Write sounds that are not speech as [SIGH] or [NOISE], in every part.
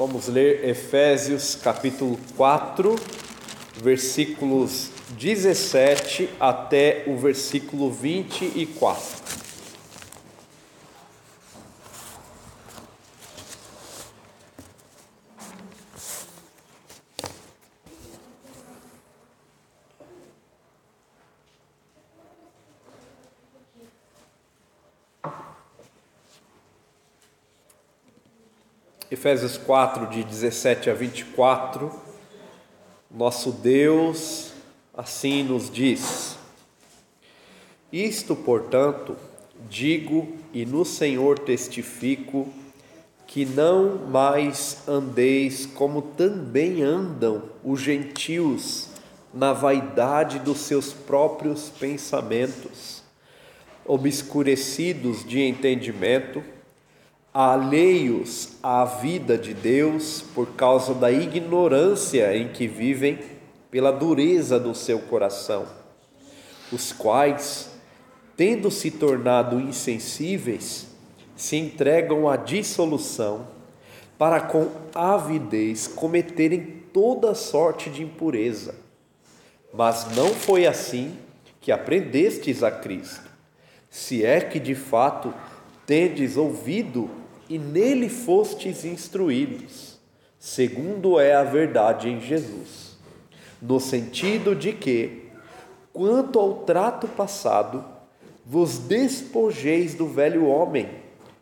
Vamos ler Efésios capítulo 4, versículos 17 até o versículo 24. Efésios 4, de 17 a 24, nosso Deus assim nos diz: Isto, portanto, digo e no Senhor testifico, que não mais andeis como também andam os gentios na vaidade dos seus próprios pensamentos, obscurecidos de entendimento, alheios à vida de Deus por causa da ignorância em que vivem, pela dureza do seu coração, os quais, tendo se tornado insensíveis, se entregam à dissolução, para com avidez cometerem toda sorte de impureza. Mas não foi assim que aprendestes a Cristo, se é que de fato tendes ouvido e nele fostes instruídos, segundo é a verdade em Jesus, no sentido de que, quanto ao trato passado, vos despojeis do velho homem,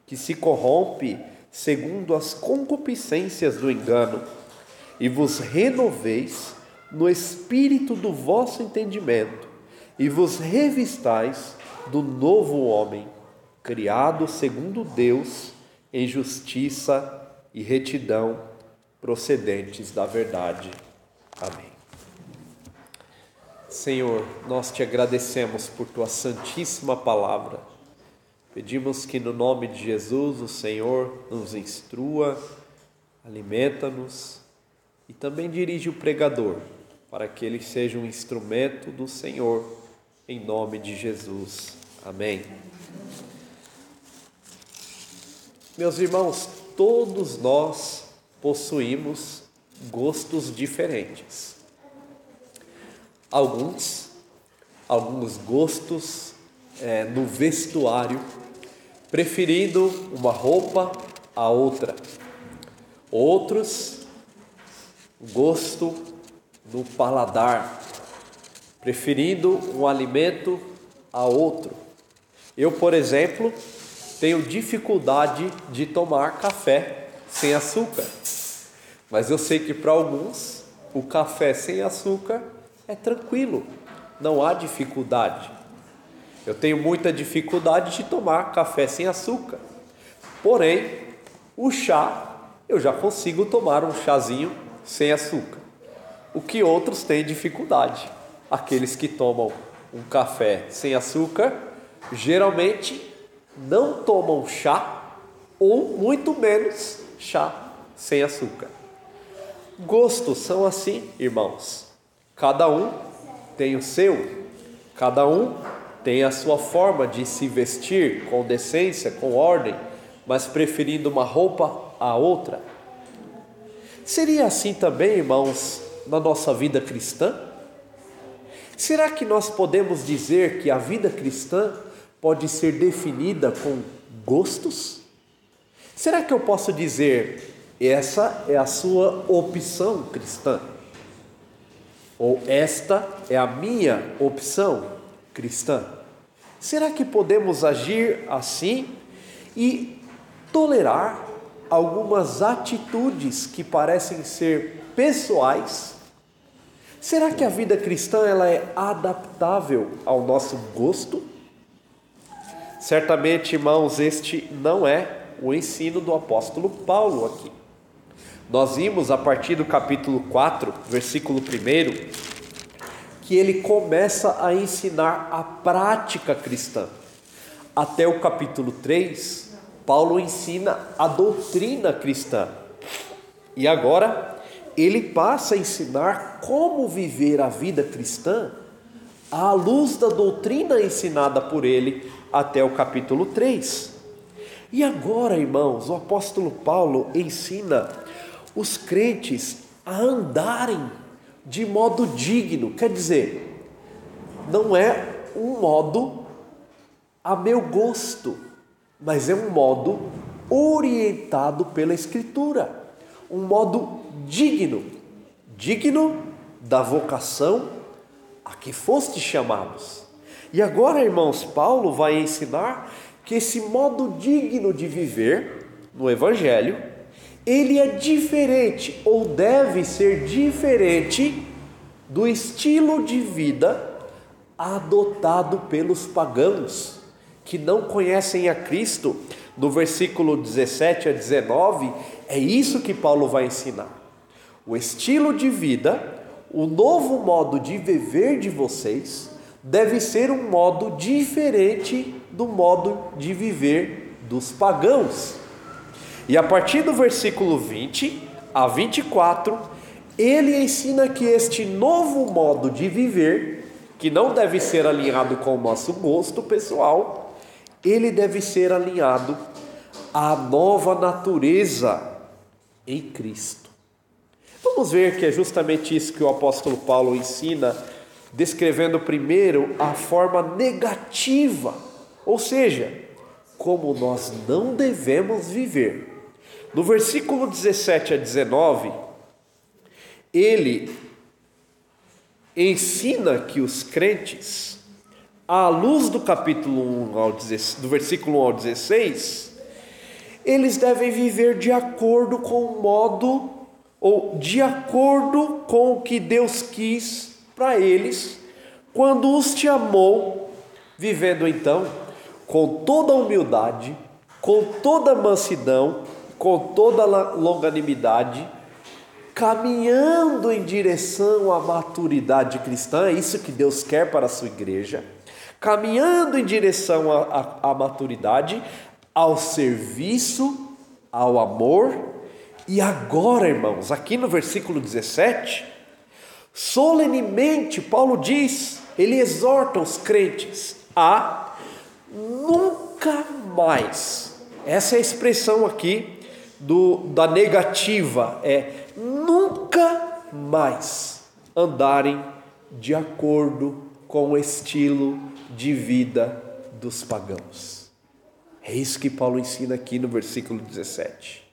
que se corrompe segundo as concupiscências do engano, e vos renoveis no espírito do vosso entendimento, e vos revistais do novo homem, criado segundo Deus em justiça e retidão procedentes da verdade. Amém. Senhor, nós te agradecemos por tua santíssima palavra. Pedimos que no nome de Jesus o Senhor nos instrua, alimenta-nos e também dirige o pregador, para que ele seja um instrumento do Senhor, em nome de Jesus. Amém. Meus irmãos, todos nós possuímos gostos diferentes. Alguns, alguns gostos é, no vestuário, preferindo uma roupa a outra. Outros, gosto no paladar, preferindo um alimento a outro. Eu, por exemplo, tenho dificuldade de tomar café sem açúcar. Mas eu sei que para alguns o café sem açúcar é tranquilo, não há dificuldade. Eu tenho muita dificuldade de tomar café sem açúcar. Porém, o chá eu já consigo tomar um chazinho sem açúcar. O que outros têm dificuldade. Aqueles que tomam um café sem açúcar, geralmente não tomam chá ou muito menos chá sem açúcar. Gostos são assim, irmãos. Cada um tem o seu, cada um tem a sua forma de se vestir com decência, com ordem, mas preferindo uma roupa à outra. Seria assim também, irmãos, na nossa vida cristã? Será que nós podemos dizer que a vida cristã pode ser definida com gostos? Será que eu posso dizer essa é a sua opção cristã? Ou esta é a minha opção cristã? Será que podemos agir assim e tolerar algumas atitudes que parecem ser pessoais? Será que a vida cristã ela é adaptável ao nosso gosto? Certamente, irmãos, este não é o ensino do apóstolo Paulo aqui. Nós vimos a partir do capítulo 4, versículo 1, que ele começa a ensinar a prática cristã. Até o capítulo 3, Paulo ensina a doutrina cristã. E agora, ele passa a ensinar como viver a vida cristã à luz da doutrina ensinada por ele até o capítulo 3. E agora, irmãos, o apóstolo Paulo ensina os crentes a andarem de modo digno, quer dizer, não é um modo a meu gosto, mas é um modo orientado pela Escritura, um modo digno, digno da vocação a que foste chamados. E agora, irmãos, Paulo vai ensinar que esse modo digno de viver no Evangelho, ele é diferente ou deve ser diferente do estilo de vida adotado pelos pagãos que não conhecem a Cristo. No versículo 17 a 19, é isso que Paulo vai ensinar. O estilo de vida, o novo modo de viver de vocês, deve ser um modo diferente do modo de viver dos pagãos. E a partir do versículo 20 a 24, ele ensina que este novo modo de viver, que não deve ser alinhado com o nosso gosto pessoal, ele deve ser alinhado à nova natureza em Cristo. Vamos ver que é justamente isso que o apóstolo Paulo ensina, descrevendo primeiro a forma negativa, ou seja, como nós não devemos viver. No versículo 17 a 19, ele ensina que os crentes, à luz do capítulo 1 ao 16, do versículo 1 ao 16, eles devem viver de acordo com o modo ou de acordo com o que Deus quis para eles quando os chamou, vivendo então com toda humildade, com toda mansidão, com toda longanimidade, caminhando em direção à maturidade cristã, é isso que Deus quer para a sua igreja, caminhando em direção à, à, à maturidade, ao serviço, ao amor, e agora, irmãos, aqui no versículo 17, solenemente Paulo diz, ele exorta os crentes a nunca mais, essa é a expressão aqui do, da negativa é nunca mais andarem de acordo com o estilo de vida dos pagãos. É isso que Paulo ensina aqui no versículo 17.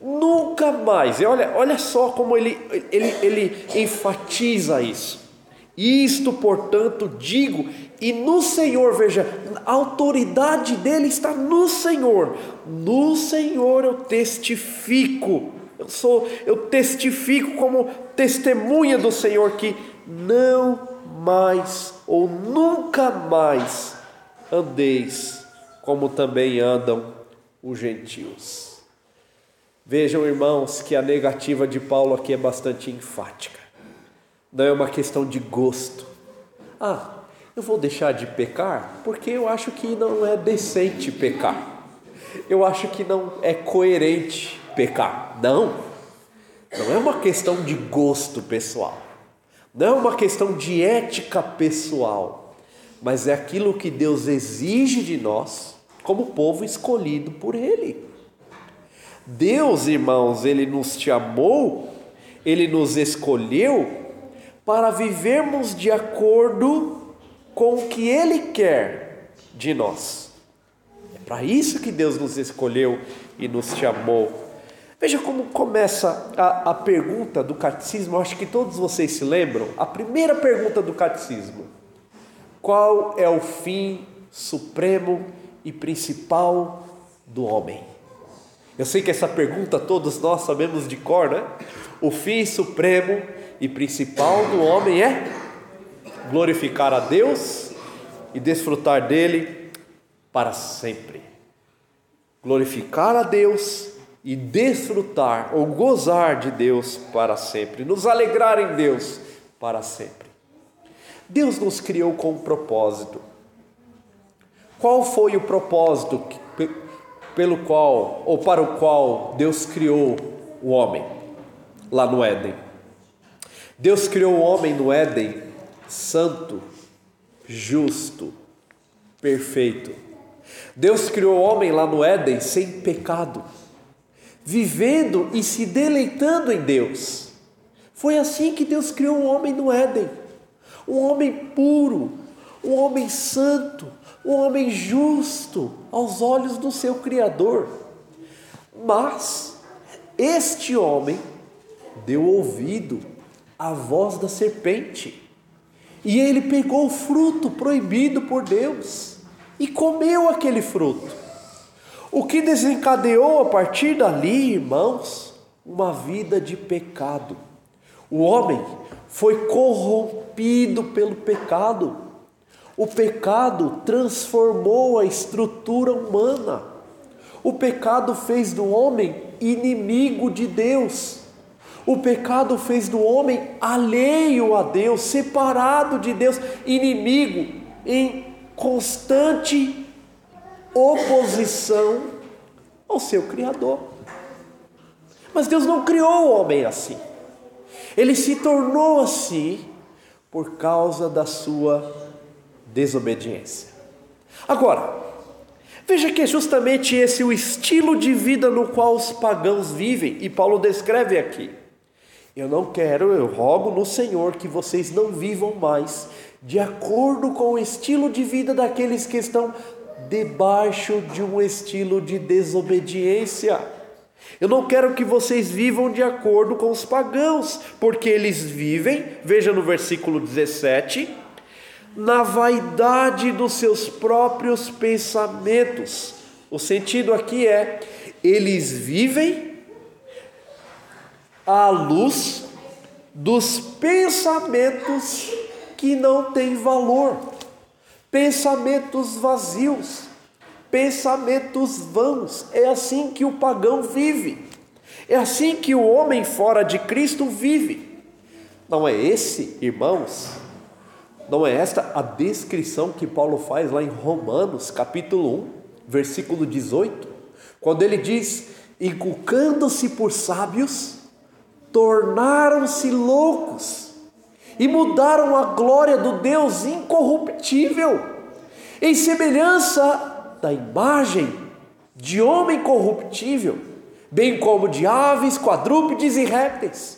Nunca mais, e olha, olha só como ele, ele, ele enfatiza isso. Isto, portanto, digo, e no Senhor, veja, a autoridade dele está no Senhor. No Senhor eu testifico. Eu sou, eu testifico como testemunha do Senhor que não mais ou nunca mais andeis como também andam os gentios. Vejam, irmãos, que a negativa de Paulo aqui é bastante enfática não é uma questão de gosto. Ah, eu vou deixar de pecar porque eu acho que não é decente pecar. Eu acho que não é coerente pecar. Não. Não é uma questão de gosto pessoal. Não é uma questão de ética pessoal. Mas é aquilo que Deus exige de nós como povo escolhido por Ele. Deus, irmãos, Ele nos chamou, Ele nos escolheu para vivermos de acordo com o que Ele quer de nós. É para isso que Deus nos escolheu e nos chamou. Veja como começa a, a pergunta do catecismo, acho que todos vocês se lembram. A primeira pergunta do catecismo: Qual é o fim supremo e principal do homem? Eu sei que essa pergunta todos nós sabemos de cor, né? O fim supremo e principal do homem é glorificar a Deus e desfrutar dele para sempre. Glorificar a Deus e desfrutar ou gozar de Deus para sempre, nos alegrar em Deus para sempre. Deus nos criou com um propósito. Qual foi o propósito pelo qual ou para o qual Deus criou o homem lá no Éden? Deus criou o homem no Éden santo, justo, perfeito. Deus criou o homem lá no Éden sem pecado. vivendo e se deleitando em Deus. Foi assim que Deus criou o homem no Éden. Um homem puro, um homem santo, um homem justo aos olhos do seu Criador. Mas este homem deu ouvido à voz da serpente e ele pegou o fruto proibido por Deus e comeu aquele fruto. O que desencadeou a partir dali, irmãos, uma vida de pecado. O homem foi corrompido pelo pecado. O pecado transformou a estrutura humana. O pecado fez do homem inimigo de Deus. O pecado fez do homem alheio a Deus, separado de Deus, inimigo, em constante oposição ao seu Criador. Mas Deus não criou o homem assim. Ele se tornou assim por causa da sua desobediência. Agora, veja que é justamente esse o estilo de vida no qual os pagãos vivem, e Paulo descreve aqui. Eu não quero, eu rogo no Senhor que vocês não vivam mais de acordo com o estilo de vida daqueles que estão debaixo de um estilo de desobediência. Eu não quero que vocês vivam de acordo com os pagãos, porque eles vivem, veja no versículo 17, na vaidade dos seus próprios pensamentos. O sentido aqui é: eles vivem à luz dos pensamentos que não têm valor, pensamentos vazios, pensamentos vãos. É assim que o pagão vive. É assim que o homem fora de Cristo vive. Não é esse, irmãos, não é esta a descrição que Paulo faz lá em Romanos, capítulo 1, versículo 18, quando ele diz: inculcando-se por sábios, tornaram-se loucos e mudaram a glória do Deus incorruptível, em semelhança da imagem de homem corruptível, bem como de aves, quadrúpedes e répteis.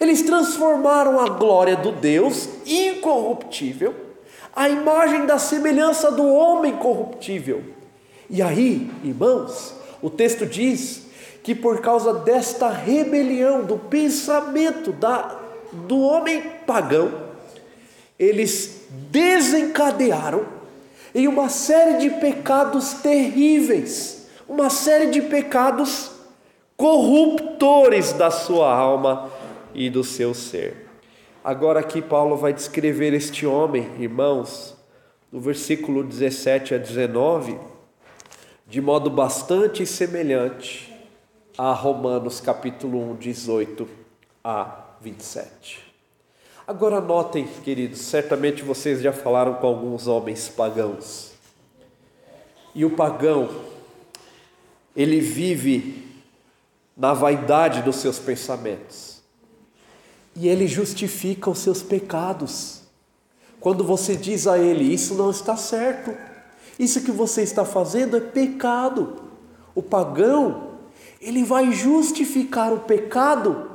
Eles transformaram a glória do Deus incorruptível, a imagem da semelhança do homem corruptível. E aí, irmãos, o texto diz que por causa desta rebelião do pensamento da, do homem pagão, eles desencadearam em uma série de pecados terríveis, uma série de pecados corruptores da sua alma e do seu ser. Agora aqui Paulo vai descrever este homem, irmãos, no versículo 17 a 19, de modo bastante semelhante a Romanos capítulo 1, 18 a 27. Agora notem, queridos, certamente vocês já falaram com alguns homens pagãos. E o pagão, ele vive na vaidade dos seus pensamentos. E ele justifica os seus pecados. Quando você diz a ele, isso não está certo, isso que você está fazendo é pecado. O pagão, ele vai justificar o pecado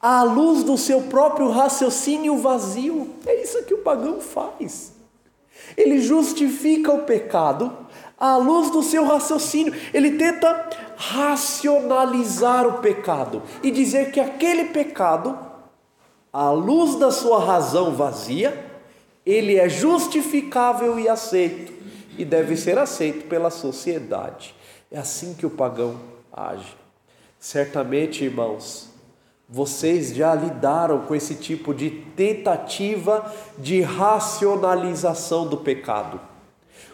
à luz do seu próprio raciocínio vazio. É isso que o pagão faz. Ele justifica o pecado à luz do seu raciocínio. Ele tenta racionalizar o pecado e dizer que aquele pecado, à luz da sua razão vazia, ele é justificável e aceito e deve ser aceito pela sociedade. É assim que o pagão age. Certamente, irmãos, vocês já lidaram com esse tipo de tentativa de racionalização do pecado?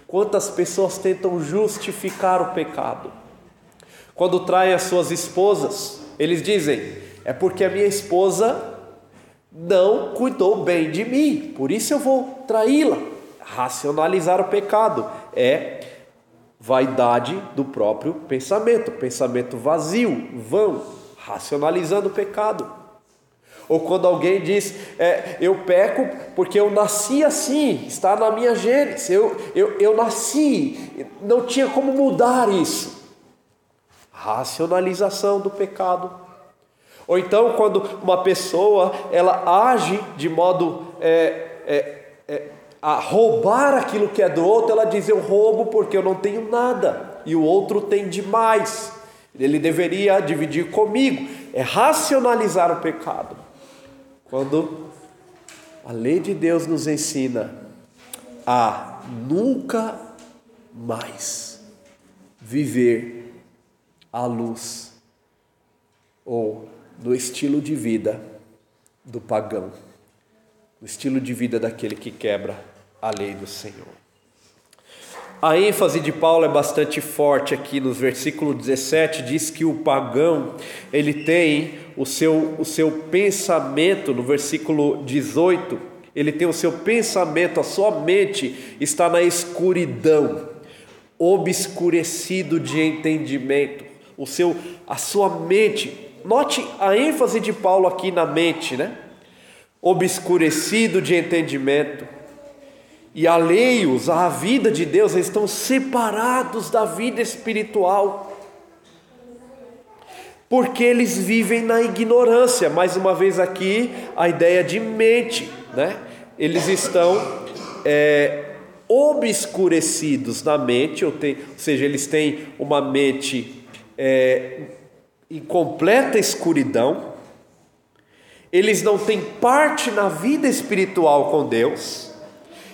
Quantas pessoas tentam justificar o pecado? Quando traem as suas esposas, eles dizem: é porque a minha esposa não cuidou bem de mim, por isso eu vou traí-la. Racionalizar o pecado é vaidade do próprio pensamento, pensamento vazio, vão racionalizando o pecado. Ou quando alguém diz, é, eu peco porque eu nasci assim, está na minha gênese, eu, eu, eu nasci, não tinha como mudar isso. Racionalização do pecado. Ou então, quando uma pessoa ela age de modo é, é, é, a roubar aquilo que é do outro, ela diz: Eu roubo porque eu não tenho nada e o outro tem demais. Ele deveria dividir comigo. É racionalizar o pecado. Quando a lei de Deus nos ensina a nunca mais viver à luz ou no estilo de vida do pagão, no estilo de vida daquele que quebra a lei do Senhor. A ênfase de Paulo é bastante forte aqui nos versículos 17, diz que o pagão, ele tem o seu, o seu pensamento, no versículo 18, ele tem o seu pensamento, a sua mente está na escuridão, obscurecido de entendimento. O seu, a sua mente, note a ênfase de Paulo aqui na mente, né? Obscurecido de entendimento e alheios à vida de Deus, eles estão separados da vida espiritual, porque eles vivem na ignorância. Mais uma vez aqui a ideia de mente, né? Eles estão é, obscurecidos na mente, ou, tem, ou, seja, eles têm uma mente é, em completa escuridão. Eles não têm parte na vida espiritual com Deus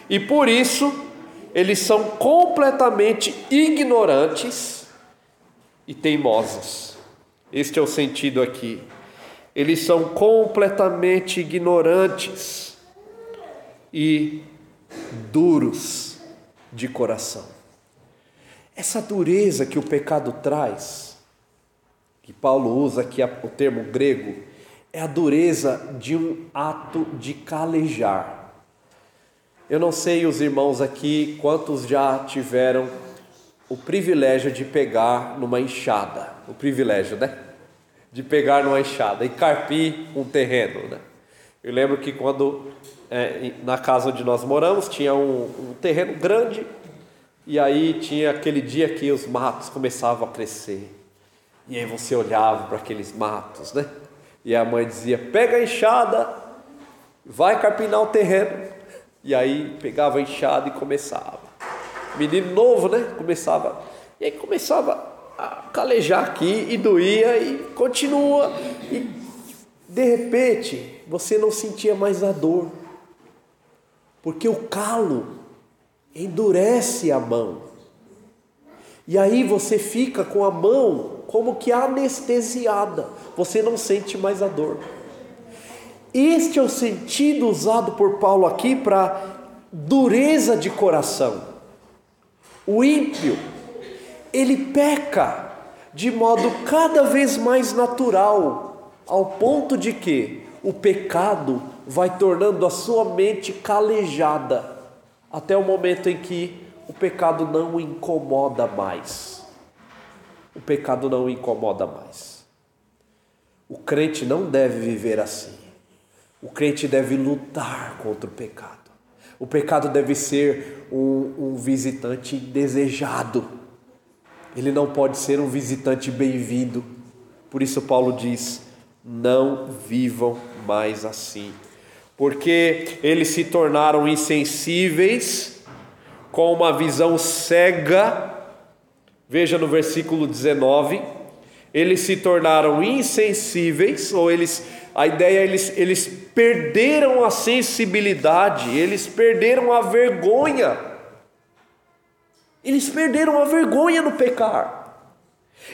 e por isso eles são completamente ignorantes e teimosos. Este é o sentido aqui. Eles são completamente ignorantes e duros de coração. Essa dureza que o pecado traz, que Paulo usa aqui o termo grego, é a dureza de um ato de calejar eu não sei os irmãos aqui quantos já tiveram o privilégio de pegar numa enxada, o privilégio, né? De pegar numa enxada e carpir um terreno, né? Eu lembro que quando é, na casa onde nós moramos tinha um, um terreno grande e aí tinha aquele dia que os matos começavam a crescer e aí você olhava para aqueles matos, né? E a mãe dizia: pega a enxada, vai carpinar o terreno. E aí pegava a enxada e começava. Menino novo, né? Começava. E aí começava a calejar aqui e doía e continua. E de repente você não sentia mais a dor. Porque o calo endurece a mão. E aí você fica com a mão como que anestesiada. Você não sente mais a dor. Este é o sentido usado por Paulo aqui para dureza de coração. O ímpio, ele peca de modo cada vez mais natural, ao ponto de que o pecado vai tornando a sua mente calejada, até o momento em que o pecado não o incomoda mais. O pecado não o incomoda mais. O crente não deve viver assim. O crente deve lutar contra o pecado. O pecado deve ser um, um visitante desejado. Ele não pode ser um visitante bem-vindo. Por isso, Paulo diz: não vivam mais assim, porque eles se tornaram insensíveis, com uma visão cega. Veja no versículo 19: eles se tornaram insensíveis, ou eles a ideia é eles, eles perderam a sensibilidade, eles perderam a vergonha. Eles perderam a vergonha no pecar.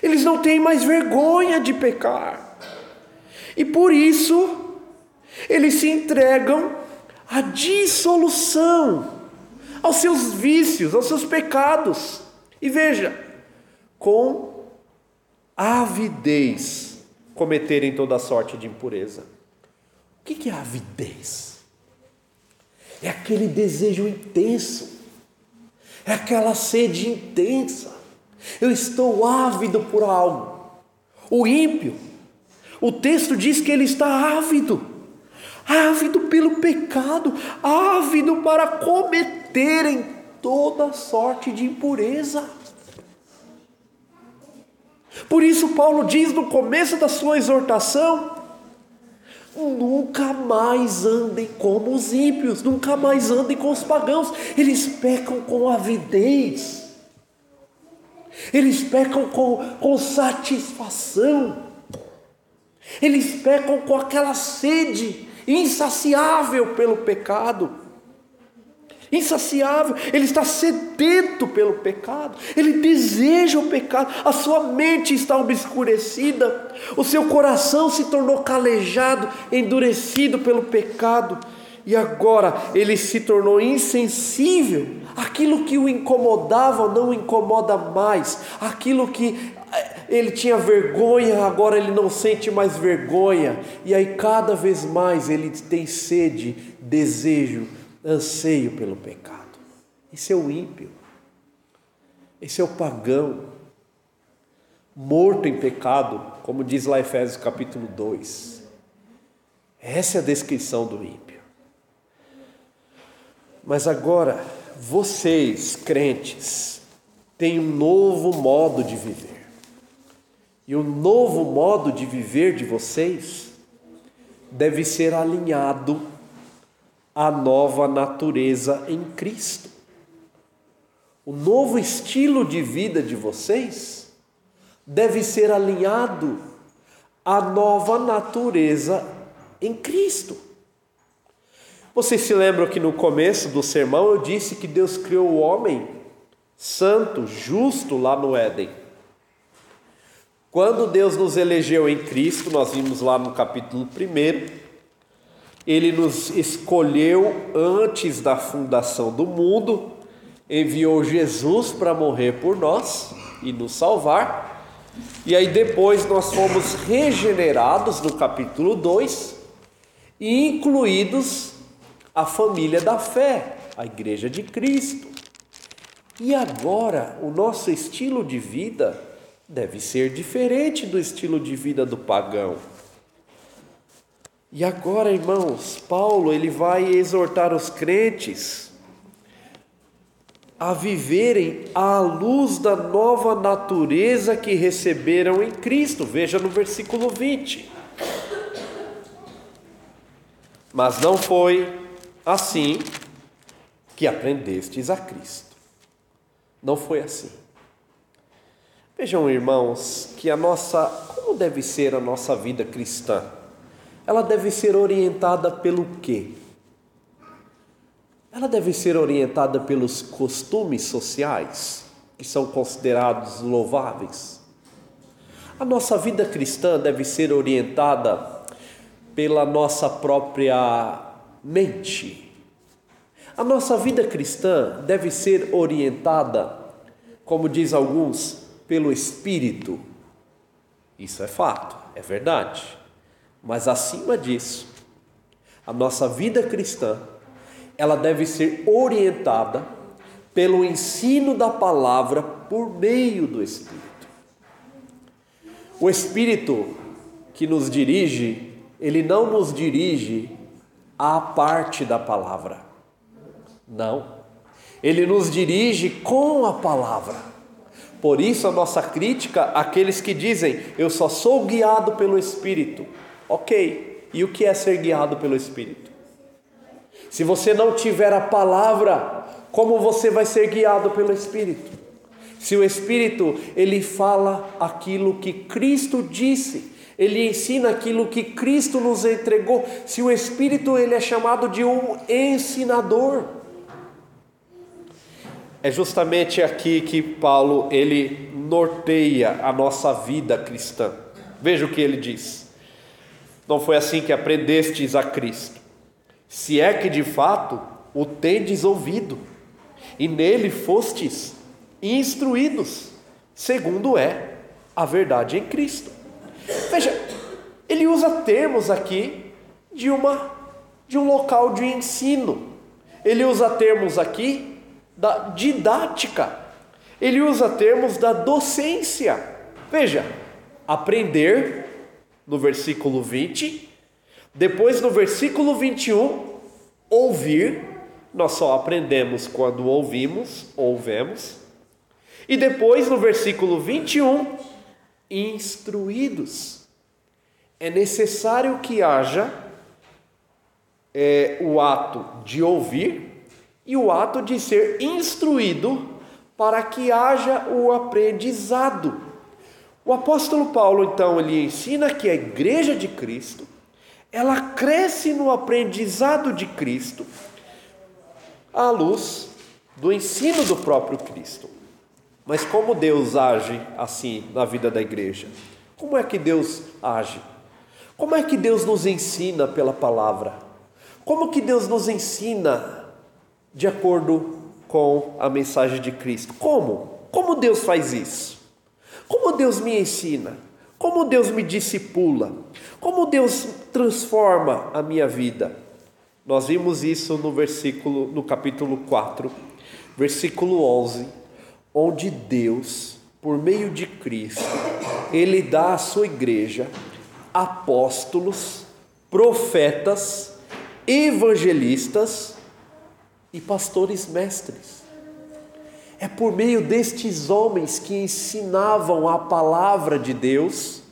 Eles não têm mais vergonha de pecar. E por isso, eles se entregam à dissolução, aos seus vícios, aos seus pecados. E veja, com avidez cometerem toda sorte de impureza. O que é avidez? É aquele desejo intenso, é aquela sede intensa. Eu estou ávido por algo. O ímpio, o texto diz que ele está ávido, ávido pelo pecado, ávido para cometerem toda sorte de impureza. Por isso, Paulo diz no começo da sua exortação: nunca mais andem como os ímpios, nunca mais andem com os pagãos, eles pecam com avidez, eles pecam com, com satisfação, eles pecam com aquela sede insaciável pelo pecado insaciável, ele está sedento pelo pecado, ele deseja o pecado, a sua mente está obscurecida, o seu coração se tornou calejado, endurecido pelo pecado, e agora ele se tornou insensível. Aquilo que o incomodava não o incomoda mais, aquilo que eh, ele tinha vergonha, agora ele não sente mais vergonha, e aí cada vez mais ele tem sede, desejo anseio pelo pecado. Esse é o ímpio, esse é o pagão, morto em pecado, como diz lá Efésios capítulo 2. Essa é a descrição do ímpio. Mas agora, vocês, crentes, têm um novo modo de viver. E o novo modo de viver de vocês deve ser alinhado a nova natureza em Cristo. O novo estilo de vida de vocês deve ser alinhado à nova natureza em Cristo. Vocês se lembram que no começo do sermão eu disse que Deus criou o homem santo, justo lá no Éden. Quando Deus nos elegeu em Cristo, nós vimos lá no capítulo 1, ele nos escolheu antes da fundação do mundo, enviou Jesus para morrer por nós e nos salvar. E aí depois nós fomos regenerados no capítulo 2 e incluídos a família da fé, a igreja de Cristo. E agora o nosso estilo de vida deve ser diferente do estilo de vida do pagão. E agora, irmãos, Paulo ele vai exortar os crentes a viverem à luz da nova natureza que receberam em Cristo. Veja no versículo 20. Mas não foi assim que aprendestes a Cristo. Não foi assim. Vejam, irmãos, que a nossa, como deve ser a nossa vida cristã? Ela deve ser orientada pelo quê? Ela deve ser orientada pelos costumes sociais, que são considerados louváveis. A nossa vida cristã deve ser orientada pela nossa própria mente. A nossa vida cristã deve ser orientada, como diz alguns, pelo Espírito. Isso é fato, é verdade. Mas acima disso, a nossa vida cristã, ela deve ser orientada pelo ensino da palavra por meio do Espírito. O Espírito que nos dirige, ele não nos dirige à parte da palavra. Não. Ele nos dirige com a palavra. Por isso a nossa crítica àqueles que dizem: "Eu só sou guiado pelo Espírito". Ok, e o que é ser guiado pelo Espírito? Se você não tiver a palavra, como você vai ser guiado pelo Espírito? Se o Espírito ele fala aquilo que Cristo disse, ele ensina aquilo que Cristo nos entregou. Se o Espírito ele é chamado de um ensinador, é justamente aqui que Paulo ele norteia a nossa vida cristã. Veja o que ele diz. Não foi assim que aprendestes a Cristo. Se é que de fato o tendes ouvido, e nele fostes instruídos, segundo é a verdade em Cristo. Veja, ele usa termos aqui de uma de um local de ensino. Ele usa termos aqui da didática. Ele usa termos da docência. Veja, aprender no versículo 20. Depois, no versículo 21, ouvir. Nós só aprendemos quando ouvimos, ouvemos. E depois, no versículo 21, instruídos. É necessário que haja é, o ato de ouvir e o ato de ser instruído para que haja o aprendizado. O apóstolo Paulo, então, ele ensina que a igreja de Cristo, ela cresce no aprendizado de Cristo à luz do ensino do próprio Cristo. Mas como Deus age assim na vida da igreja? Como é que Deus age? Como é que Deus nos ensina pela palavra? Como que Deus nos ensina de acordo com a mensagem de Cristo? Como? Como Deus faz isso? Como Deus me ensina? Como Deus me discipula? Como Deus transforma a minha vida? Nós vimos isso no versículo no capítulo 4, versículo 11, onde Deus, por meio de Cristo, ele dá à sua igreja apóstolos, profetas, evangelistas e pastores mestres. É por meio destes homens que ensinavam a palavra de Deus,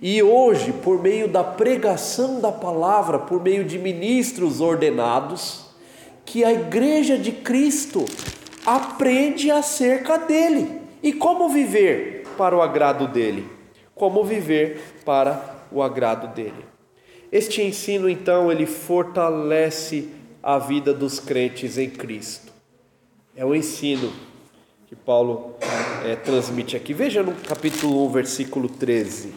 e hoje, por meio da pregação da palavra, por meio de ministros ordenados, que a igreja de Cristo aprende acerca dele e como viver para o agrado dele. Como viver para o agrado dele. Este ensino, então, ele fortalece a vida dos crentes em Cristo. É o ensino que Paulo é, transmite aqui. Veja no capítulo 1, versículo 13.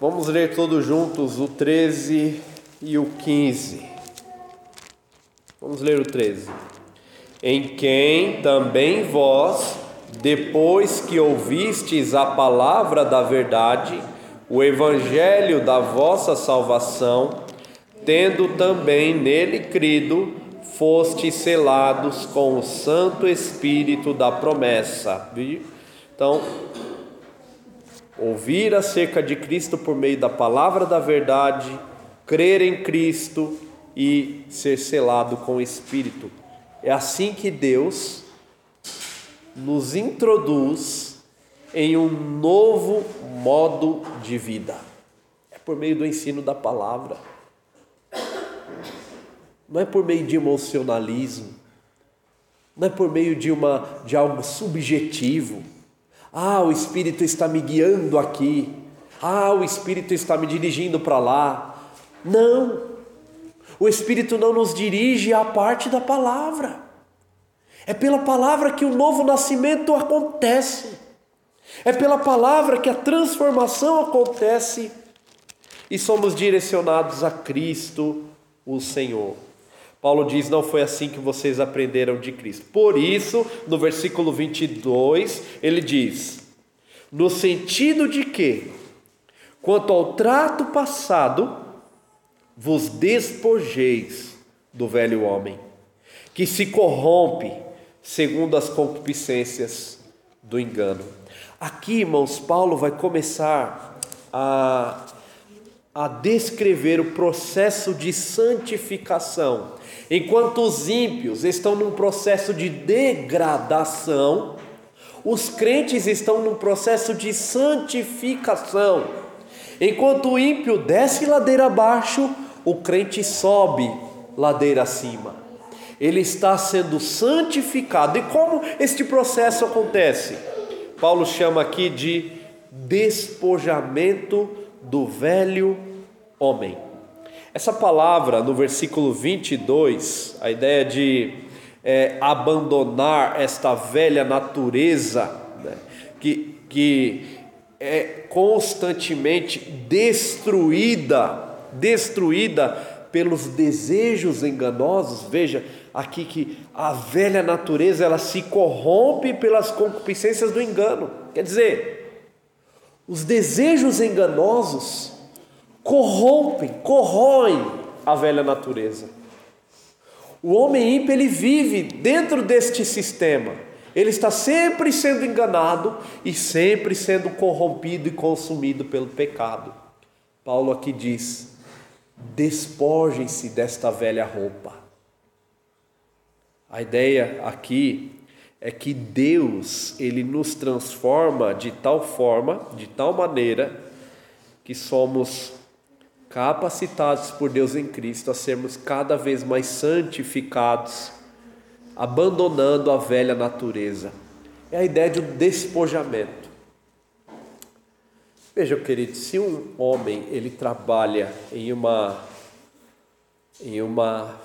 Vamos ler todos juntos o 13 e o 15. Vamos ler o 13. Em quem também vós, depois que ouvistes a palavra da verdade, o evangelho da vossa salvação, tendo também nele crido, fostes selados com o Santo Espírito da promessa. Então, ouvir acerca de Cristo por meio da palavra da verdade, crer em Cristo e ser selado com o Espírito. É assim que Deus nos introduz em um novo modo de vida. É por meio do ensino da palavra. Não é por meio de emocionalismo. Não é por meio de uma de algo subjetivo. Ah, o espírito está me guiando aqui. Ah, o espírito está me dirigindo para lá. Não. O espírito não nos dirige à parte da palavra. É pela palavra que o novo nascimento acontece. É pela palavra que a transformação acontece e somos direcionados a Cristo, o Senhor. Paulo diz: Não foi assim que vocês aprenderam de Cristo. Por isso, no versículo 22, ele diz: No sentido de que, quanto ao trato passado, vos despojeis do velho homem, que se corrompe segundo as concupiscências do engano Aqui, irmãos, Paulo vai começar a, a descrever o processo de santificação. Enquanto os ímpios estão num processo de degradação, os crentes estão num processo de santificação. Enquanto o ímpio desce ladeira abaixo, o crente sobe ladeira acima. Ele está sendo santificado. E como este processo acontece? Paulo chama aqui de despojamento do velho homem. Essa palavra no versículo 22, a ideia de é, abandonar esta velha natureza né, que, que é constantemente destruída, destruída pelos desejos enganosos. Veja, aqui que a velha natureza ela se corrompe pelas concupiscências do engano. Quer dizer, os desejos enganosos corrompem, corroem a velha natureza. O homem ímpio ele vive dentro deste sistema. Ele está sempre sendo enganado e sempre sendo corrompido e consumido pelo pecado. Paulo aqui diz: despojem-se desta velha roupa A ideia aqui é que Deus, ele nos transforma de tal forma, de tal maneira que somos capacitados por Deus em Cristo a sermos cada vez mais santificados, abandonando a velha natureza. É a ideia de um despojamento. Veja, querido, se um homem ele trabalha em uma em uma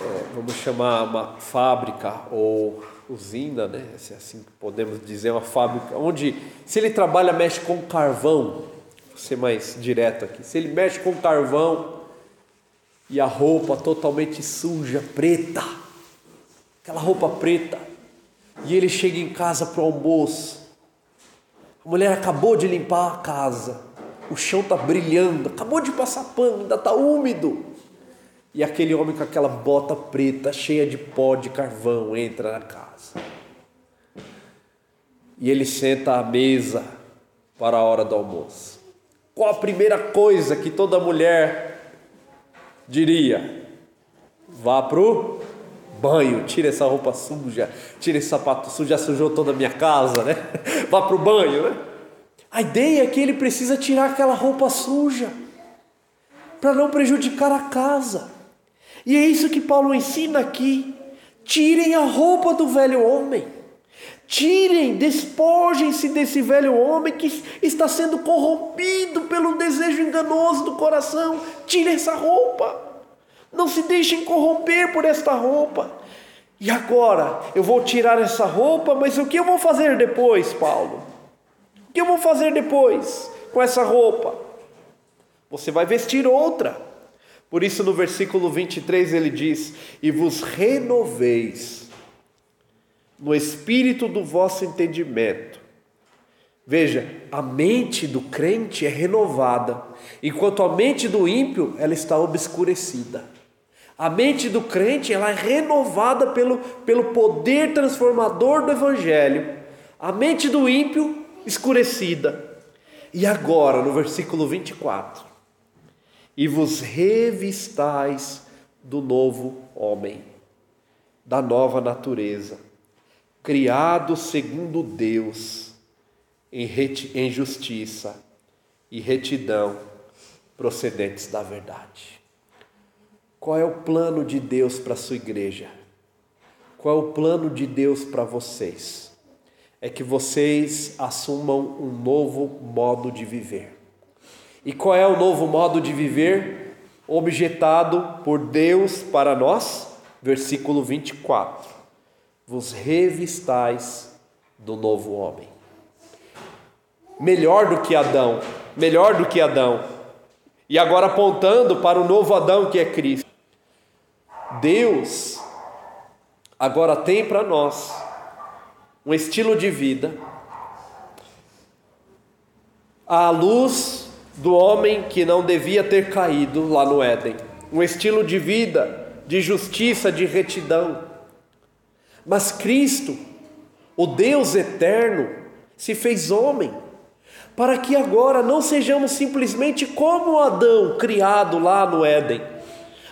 é, vamos chamar uma fábrica ou usina, né? Se assim podemos dizer, uma fábrica onde se ele trabalha mexe com carvão, vou ser mais direto aqui. Se ele mexe com carvão e a roupa totalmente suja, preta, aquela roupa preta, e ele chega em casa para o almoço, a mulher acabou de limpar a casa, o chão está brilhando, acabou de passar pano, ainda está úmido. E aquele homem com aquela bota preta, cheia de pó de carvão, entra na casa. E ele senta à mesa para a hora do almoço. Qual a primeira coisa que toda mulher diria? Vá pro banho, tira essa roupa suja, tira esse sapato sujo, já sujou toda a minha casa, né? [LAUGHS] Vá pro banho, né? A ideia é que ele precisa tirar aquela roupa suja para não prejudicar a casa. E é isso que Paulo ensina aqui. Tirem a roupa do velho homem. Tirem, despojem-se desse velho homem que está sendo corrompido pelo desejo enganoso do coração. Tirem essa roupa. Não se deixem corromper por esta roupa. E agora, eu vou tirar essa roupa, mas o que eu vou fazer depois, Paulo? O que eu vou fazer depois com essa roupa? Você vai vestir outra. Por isso, no versículo 23 ele diz: E vos renoveis no espírito do vosso entendimento. Veja, a mente do crente é renovada, enquanto a mente do ímpio ela está obscurecida. A mente do crente ela é renovada pelo, pelo poder transformador do Evangelho. A mente do ímpio escurecida. E agora, no versículo 24: E vos revistais do novo homem, da nova natureza, criado segundo Deus, em, justiça e retidão procedentes da verdade. Qual é o plano de Deus para a sua igreja? Qual é o plano de Deus para vocês? É que vocês assumam um novo modo de viver. E qual é o novo modo de viver? Objetado por Deus para nós? Versículo 24: Vos revistais do novo homem. Melhor do que Adão, melhor do que Adão. E agora apontando para o novo Adão que é Cristo. Deus agora tem para nós um estilo de vida à luz do homem que não devia ter caído lá no Éden, um estilo de vida de justiça, de retidão. Mas Cristo, o Deus eterno, se fez homem, para que agora não sejamos simplesmente como Adão, criado lá no Éden,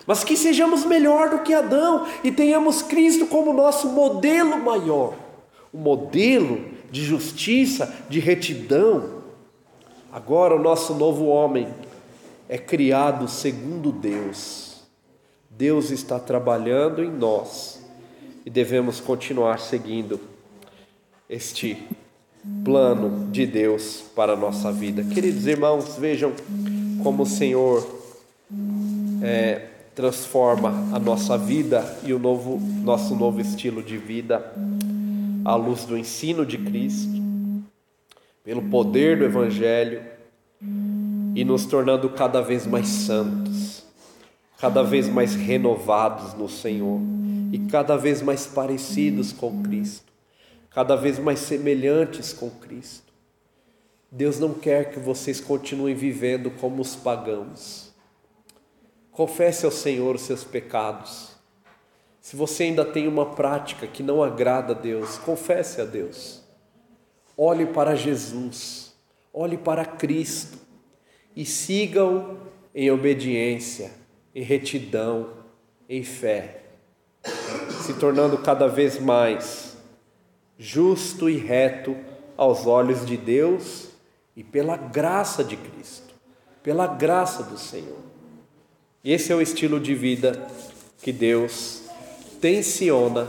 mas que sejamos melhor do que Adão e tenhamos Cristo como nosso modelo maior, o modelo de justiça, de retidão. Agora o nosso novo homem é criado segundo Deus. Deus está trabalhando em nós e devemos continuar seguindo este plano de Deus para a nossa vida. Queridos irmãos, vejam como o Senhor é, transforma a nossa vida e o novo, nosso novo estilo de vida à luz do ensino de Cristo, pelo poder do Evangelho e nos tornando cada vez mais santos, cada vez mais renovados no Senhor e cada vez mais parecidos com Cristo, cada vez mais semelhantes com Cristo. Deus não quer que vocês continuem vivendo como os pagãos Confesse ao Senhor os seus pecados. Se você ainda tem uma prática que não agrada a Deus, confesse a Deus. Olhe para Jesus, olhe para Cristo e sigam em obediência, em retidão, em fé. se tornando cada vez mais justo e reto aos olhos de Deus e pela graça de Cristo, pela graça do Senhor. Esse é o estilo de vida que Deus tensiona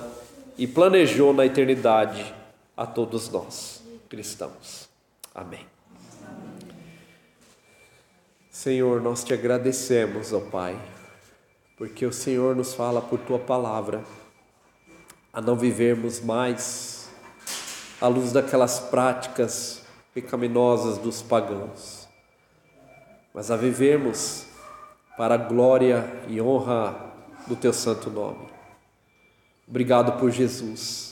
e planejou na eternidade a todos nós, cristãos. Amém. Senhor, nós te agradecemos, ó Pai, porque o Senhor nos fala por tua palavra a não vivermos mais à luz daquelas práticas pecaminosas dos pagãos, mas a vivermos para a glória e honra do teu santo nome. Obrigado por Jesus,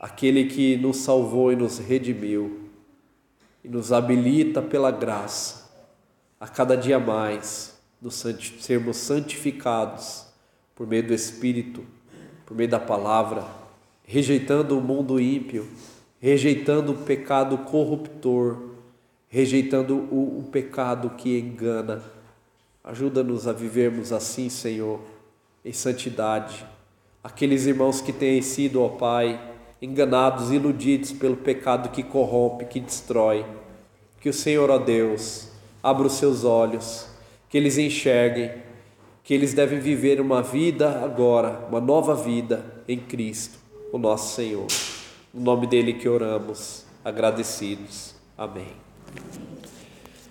aquele que nos salvou e nos redimiu e nos habilita pela graça a cada dia mais nos sermos santificados por meio do Espírito, por meio da palavra, rejeitando o mundo ímpio, rejeitando o pecado corruptor, rejeitando o, o pecado que engana. Ajuda-nos a vivermos assim, Senhor, em santidade. Aqueles irmãos que têm sido, ó Pai, enganados, iludidos pelo pecado que corrompe, que destrói. Que o Senhor, ó Deus, abra os seus olhos, que eles enxerguem que eles devem viver uma vida agora, uma nova vida em Cristo, o nosso Senhor. No nome dele que oramos, agradecidos. Amém.